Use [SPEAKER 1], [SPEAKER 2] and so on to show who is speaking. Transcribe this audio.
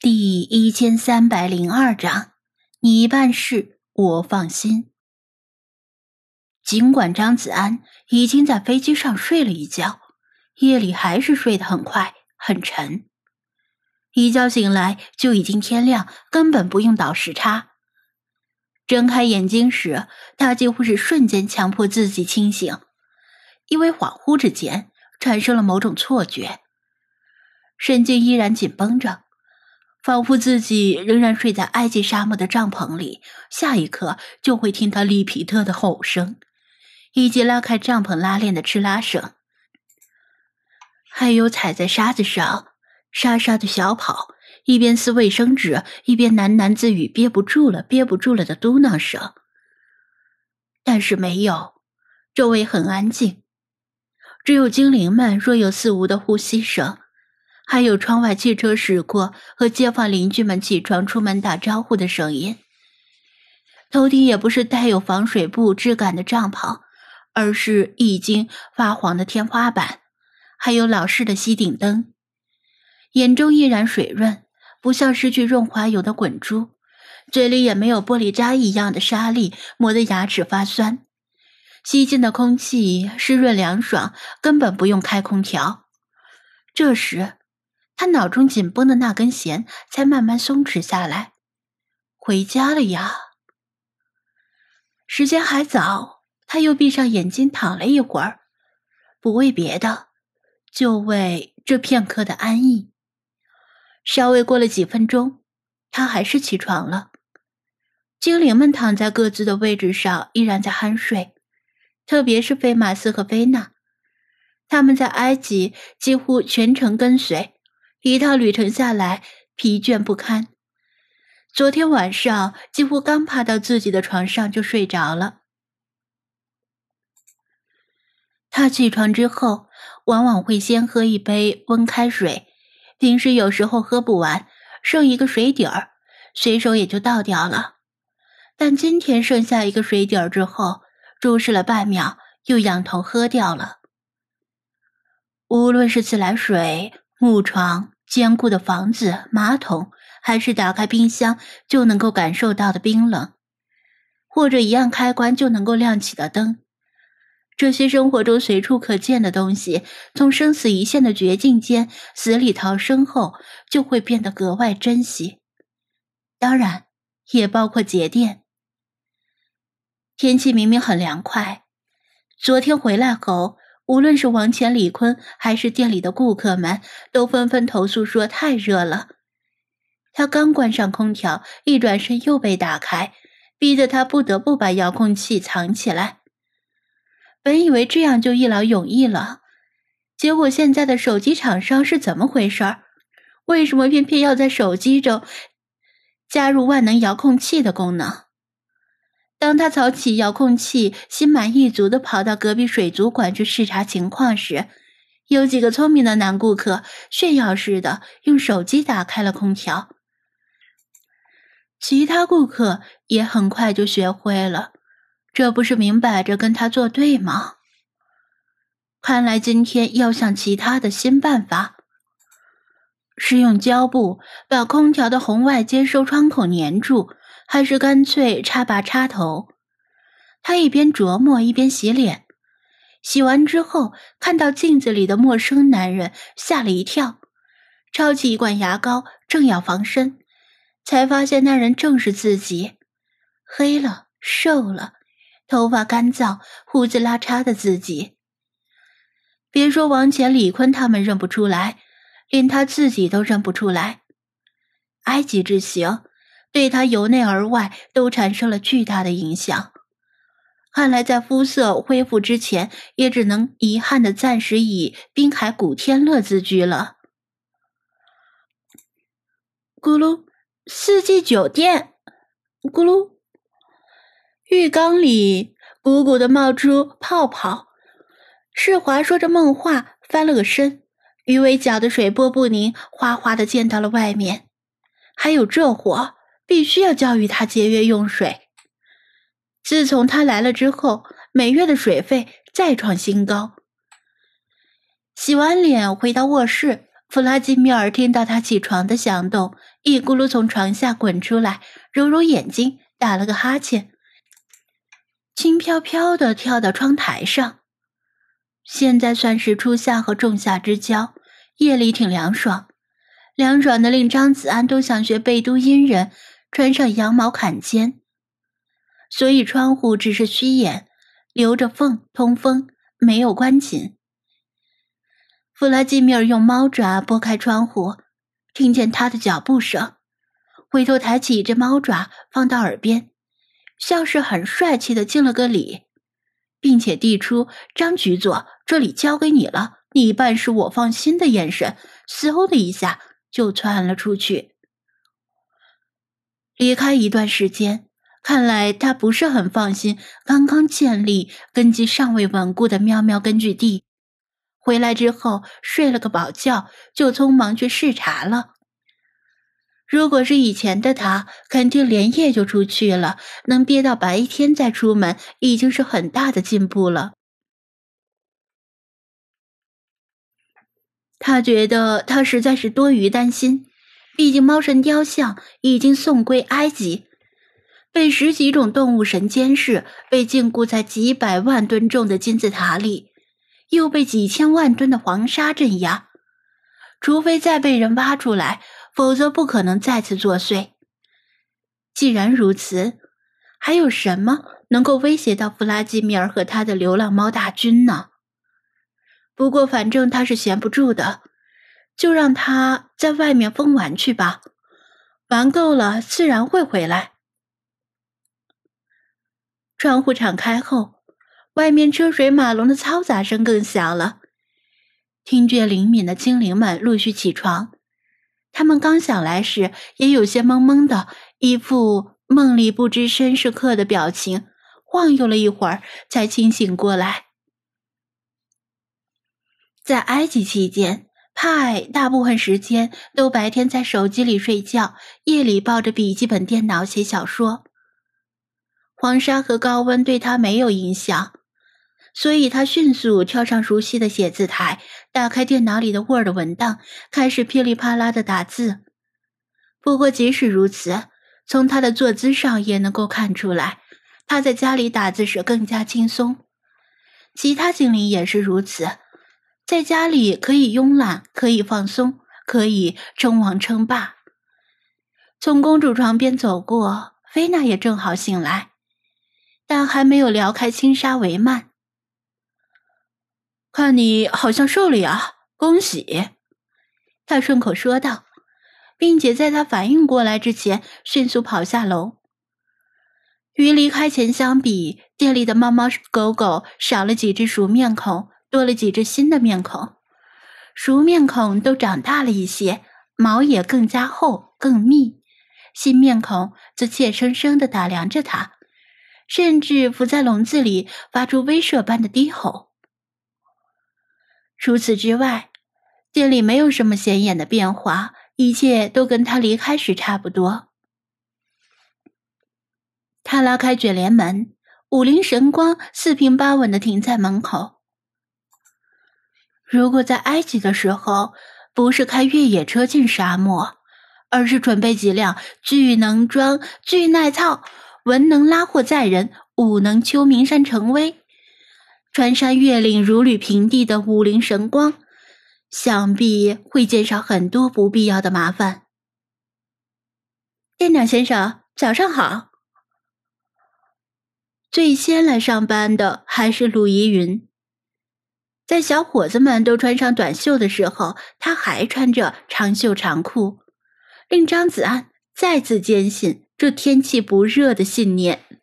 [SPEAKER 1] 第一千三百零二章，你办事我放心。尽管张子安已经在飞机上睡了一觉，夜里还是睡得很快很沉。一觉醒来就已经天亮，根本不用倒时差。睁开眼睛时，他几乎是瞬间强迫自己清醒，因为恍惚之间产生了某种错觉，神经依然紧绷着。仿佛自己仍然睡在埃及沙漠的帐篷里，下一刻就会听到利皮特的吼声，以及拉开帐篷拉链的哧啦声，还有踩在沙子上沙沙的小跑，一边撕卫生纸一边喃喃自语“憋不住了，憋不住了”的嘟囔声。但是没有，周围很安静，只有精灵们若有似无的呼吸声。还有窗外汽车驶过和街坊邻居们起床出门打招呼的声音。头顶也不是带有防水布质感的帐篷，而是已经发黄的天花板，还有老式的吸顶灯。眼中依然水润，不像失去润滑油的滚珠，嘴里也没有玻璃渣一样的沙粒磨得牙齿发酸。吸进的空气湿润凉爽，根本不用开空调。这时。他脑中紧绷的那根弦才慢慢松弛下来。回家了呀。时间还早，他又闭上眼睛躺了一会儿，不为别的，就为这片刻的安逸。稍微过了几分钟，他还是起床了。精灵们躺在各自的位置上，依然在酣睡，特别是菲马斯和菲娜，他们在埃及几乎全程跟随。一趟旅程下来，疲倦不堪。昨天晚上几乎刚爬到自己的床上就睡着了。他起床之后，往往会先喝一杯温开水，平时有时候喝不完，剩一个水底儿，随手也就倒掉了。但今天剩下一个水底儿之后，注视了半秒，又仰头喝掉了。无论是自来水。木床、坚固的房子、马桶，还是打开冰箱就能够感受到的冰冷，或者一按开关就能够亮起的灯，这些生活中随处可见的东西，从生死一线的绝境间死里逃生后，就会变得格外珍惜。当然，也包括节电。天气明明很凉快，昨天回来后。无论是王乾、李坤，还是店里的顾客们，都纷纷投诉说太热了。他刚关上空调，一转身又被打开，逼得他不得不把遥控器藏起来。本以为这样就一劳永逸了，结果现在的手机厂商是怎么回事儿？为什么偏偏要在手机中加入万能遥控器的功能？当他操起遥控器，心满意足地跑到隔壁水族馆去视察情况时，有几个聪明的男顾客炫耀似的用手机打开了空调。其他顾客也很快就学会了，这不是明摆着跟他作对吗？看来今天要想其他的新办法，是用胶布把空调的红外接收窗口粘住。还是干脆插拔插头。他一边琢磨一边洗脸，洗完之后看到镜子里的陌生男人，吓了一跳，抄起一罐牙膏正要防身，才发现那人正是自己，黑了，瘦了，头发干燥，胡子拉碴的自己。别说王乾、李坤他们认不出来，连他自己都认不出来。埃及之行。对他由内而外都产生了巨大的影响，看来在肤色恢复之前，也只能遗憾的暂时以滨海古天乐自居了。咕噜，四季酒店，咕噜，浴缸里鼓鼓的冒出泡泡。世华说着梦话，翻了个身，鱼尾搅的水波不宁，哗哗的溅到了外面。还有这货。必须要教育他节约用水。自从他来了之后，每月的水费再创新高。洗完脸回到卧室，弗拉基米尔听到他起床的响动，一咕噜从床下滚出来，揉揉眼睛，打了个哈欠，轻飘飘的跳到窗台上。现在算是初夏和仲夏之交，夜里挺凉爽，凉爽的令张子安都想学贝都因人穿上羊毛坎肩，所以窗户只是虚掩，留着缝通风，没有关紧。弗拉基米尔用猫爪拨开窗户，听见他的脚步声，回头抬起一只猫爪放到耳边，像是很帅气的敬了个礼，并且递出张局座，这里交给你了，你办事我放心的眼神，嗖的一下就窜了出去。离开一段时间，看来他不是很放心刚刚建立根基尚未稳固的喵喵根据地。回来之后睡了个饱觉，就匆忙去视察了。如果是以前的他，肯定连夜就出去了，能憋到白天再出门，已经是很大的进步了。他觉得他实在是多余担心，毕竟猫神雕像已经送归埃及，被十几种动物神监视，被禁锢在几百万吨重的金字塔里。又被几千万吨的黄沙镇压，除非再被人挖出来，否则不可能再次作祟。既然如此，还有什么能够威胁到弗拉基米尔和他的流浪猫大军呢？不过反正他是闲不住的，就让他在外面疯玩去吧，玩够了自然会回来。窗户敞开后。外面车水马龙的嘈杂声更响了，听觉灵敏的精灵们陆续起床。他们刚想来时，也有些懵懵的，一副梦里不知身是客的表情，晃悠了一会儿才清醒过来。在埃及期间，派大部分时间都白天在手机里睡觉，夜里抱着笔记本电脑写小说。黄沙和高温对他没有影响。所以他迅速跳上熟悉的写字台，打开电脑里的 Word 文档，开始噼里啪啦的打字。不过即使如此，从他的坐姿上也能够看出来，他在家里打字时更加轻松。其他精灵也是如此，在家里可以慵懒，可以放松，可以称王称霸。从公主床边走过，菲娜也正好醒来，但还没有撩开轻纱帷幔。看你好像瘦了呀，恭喜！他顺口说道，并且在他反应过来之前，迅速跑下楼。与离开前相比，店里的猫猫狗狗少了几只熟面孔，多了几只新的面孔。熟面孔都长大了一些，毛也更加厚、更密；新面孔则怯生生地打量着他，甚至伏在笼子里发出威慑般的低吼。除此之外，店里没有什么显眼的变化，一切都跟他离开时差不多。他拉开卷帘门，五灵神光四平八稳地停在门口。如果在埃及的时候，不是开越野车进沙漠，而是准备几辆巨能装、巨耐操、文能拉货载人、武能秋名山成威。穿山越岭如履平地的武灵神光，想必会减少很多不必要的麻烦。店长先生，早上好。最先来上班的还是陆怡云。在小伙子们都穿上短袖的时候，他还穿着长袖长裤，令张子安再次坚信这天气不热的信念。